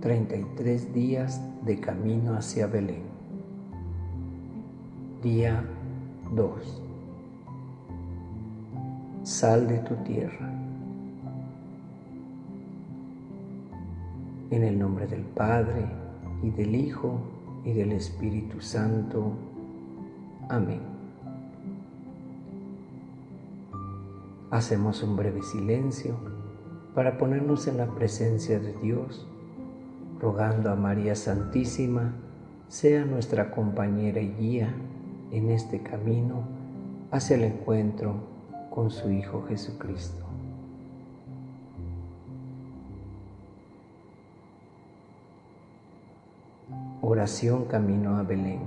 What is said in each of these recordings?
33 días de camino hacia Belén. Día 2. Sal de tu tierra. En el nombre del Padre, y del Hijo, y del Espíritu Santo. Amén. Hacemos un breve silencio para ponernos en la presencia de Dios, rogando a María Santísima sea nuestra compañera y guía en este camino hacia el encuentro con su Hijo Jesucristo. Oración camino a Belén.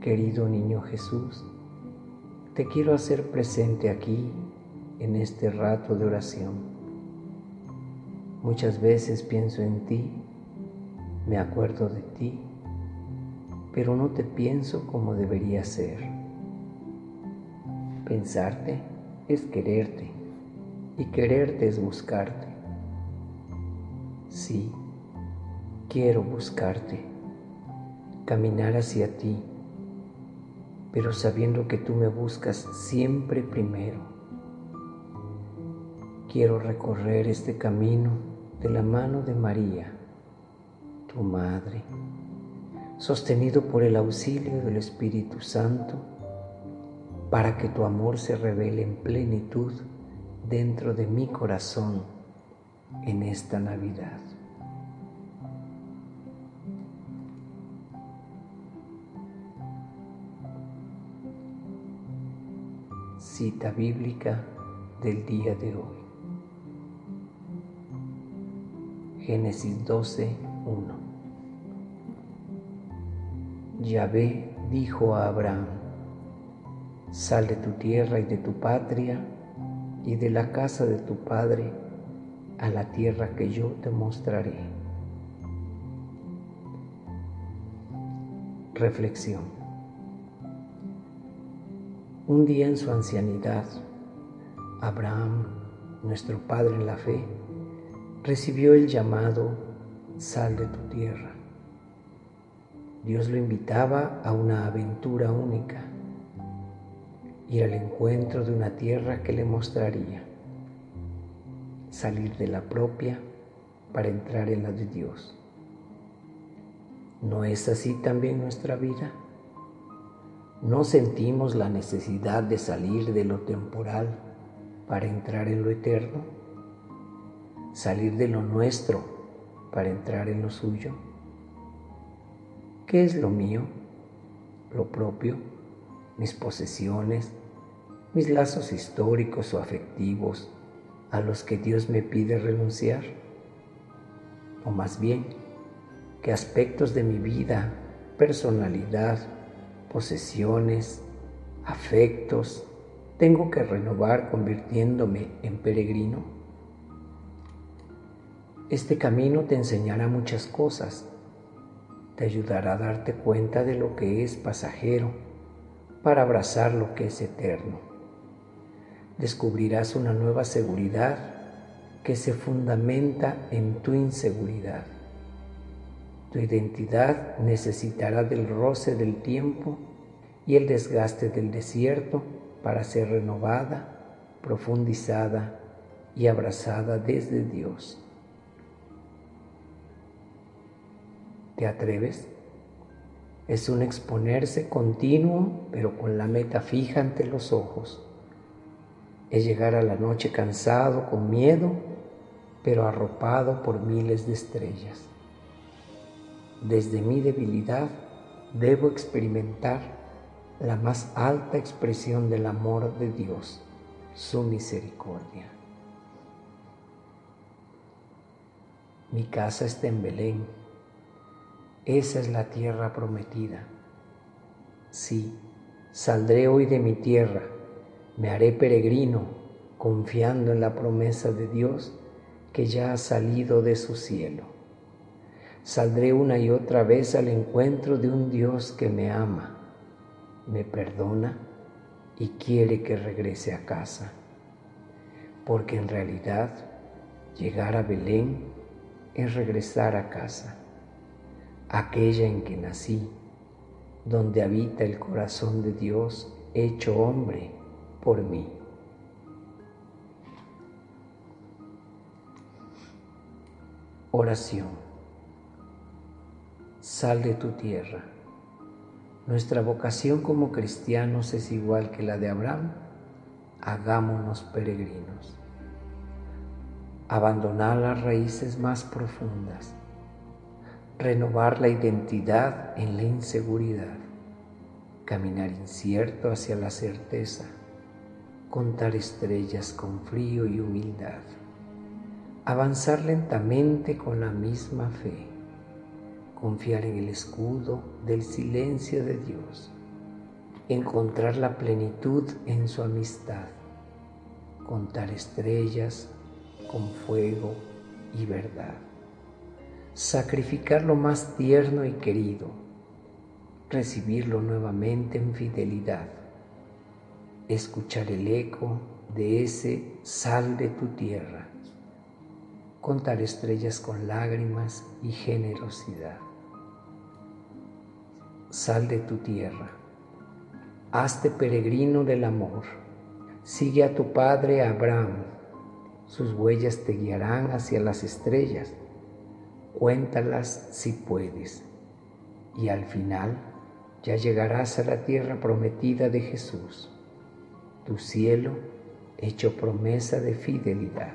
Querido niño Jesús, te quiero hacer presente aquí en este rato de oración. Muchas veces pienso en ti, me acuerdo de ti, pero no te pienso como debería ser. Pensarte es quererte y quererte es buscarte. Sí, quiero buscarte, caminar hacia ti, pero sabiendo que tú me buscas siempre primero. Quiero recorrer este camino de la mano de María, tu Madre, sostenido por el auxilio del Espíritu Santo, para que tu amor se revele en plenitud dentro de mi corazón en esta Navidad. Cita bíblica del día de hoy. Génesis 12, 1. Yahvé dijo a Abraham, sal de tu tierra y de tu patria y de la casa de tu Padre a la tierra que yo te mostraré. Reflexión. Un día en su ancianidad, Abraham, nuestro Padre en la fe, recibió el llamado Sal de tu tierra. Dios lo invitaba a una aventura única ir al encuentro de una tierra que le mostraría, salir de la propia para entrar en la de Dios. ¿No es así también nuestra vida? ¿No sentimos la necesidad de salir de lo temporal para entrar en lo eterno? ¿Salir de lo nuestro para entrar en lo suyo? ¿Qué es lo mío? ¿Lo propio? mis posesiones, mis lazos históricos o afectivos a los que Dios me pide renunciar? O más bien, ¿qué aspectos de mi vida, personalidad, posesiones, afectos tengo que renovar convirtiéndome en peregrino? Este camino te enseñará muchas cosas, te ayudará a darte cuenta de lo que es pasajero para abrazar lo que es eterno. Descubrirás una nueva seguridad que se fundamenta en tu inseguridad. Tu identidad necesitará del roce del tiempo y el desgaste del desierto para ser renovada, profundizada y abrazada desde Dios. ¿Te atreves? Es un exponerse continuo, pero con la meta fija ante los ojos. Es llegar a la noche cansado, con miedo, pero arropado por miles de estrellas. Desde mi debilidad debo experimentar la más alta expresión del amor de Dios, su misericordia. Mi casa está en Belén esa es la tierra prometida. Sí, saldré hoy de mi tierra, me haré peregrino, confiando en la promesa de Dios que ya ha salido de su cielo. Saldré una y otra vez al encuentro de un Dios que me ama, me perdona y quiere que regrese a casa, porque en realidad llegar a Belén es regresar a casa, aquella en que nací, donde habita el corazón de Dios hecho hombre por mí. Oración. Sal de tu tierra. Nuestra vocación como cristianos es igual que la de Abraham. Hagámonos peregrinos. Abandonar las raíces más profundas. Renovar la identidad en la inseguridad. Caminar incierto hacia la certeza. Contar estrellas con frío y humildad avanzar lentamente con la misma fe, confiar en el escudo del silencio de Dios, encontrar la plenitud en su amistad, contar estrellas con fuego y verdad, sacrificar lo más tierno y querido, recibirlo nuevamente en fidelidad, escuchar el eco de ese sal de tu tierra contar estrellas con lágrimas y generosidad. Sal de tu tierra, hazte peregrino del amor, sigue a tu padre Abraham, sus huellas te guiarán hacia las estrellas, cuéntalas si puedes, y al final ya llegarás a la tierra prometida de Jesús, tu cielo hecho promesa de fidelidad.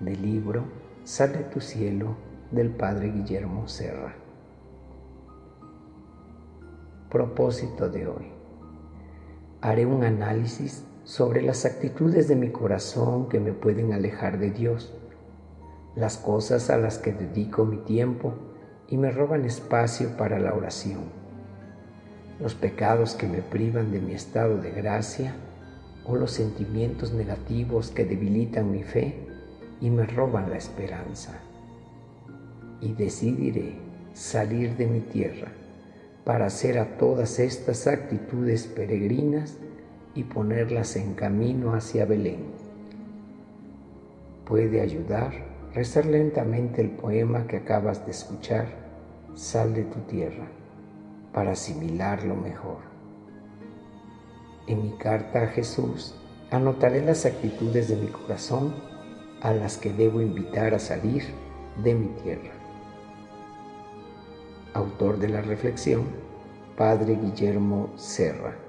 del libro Sale tu cielo del Padre Guillermo Serra. Propósito de hoy. Haré un análisis sobre las actitudes de mi corazón que me pueden alejar de Dios, las cosas a las que dedico mi tiempo y me roban espacio para la oración, los pecados que me privan de mi estado de gracia o los sentimientos negativos que debilitan mi fe y me roban la esperanza. Y decidiré salir de mi tierra para hacer a todas estas actitudes peregrinas y ponerlas en camino hacia Belén. Puede ayudar rezar lentamente el poema que acabas de escuchar, Sal de tu tierra, para asimilarlo mejor. En mi carta a Jesús anotaré las actitudes de mi corazón a las que debo invitar a salir de mi tierra. Autor de la reflexión, Padre Guillermo Serra.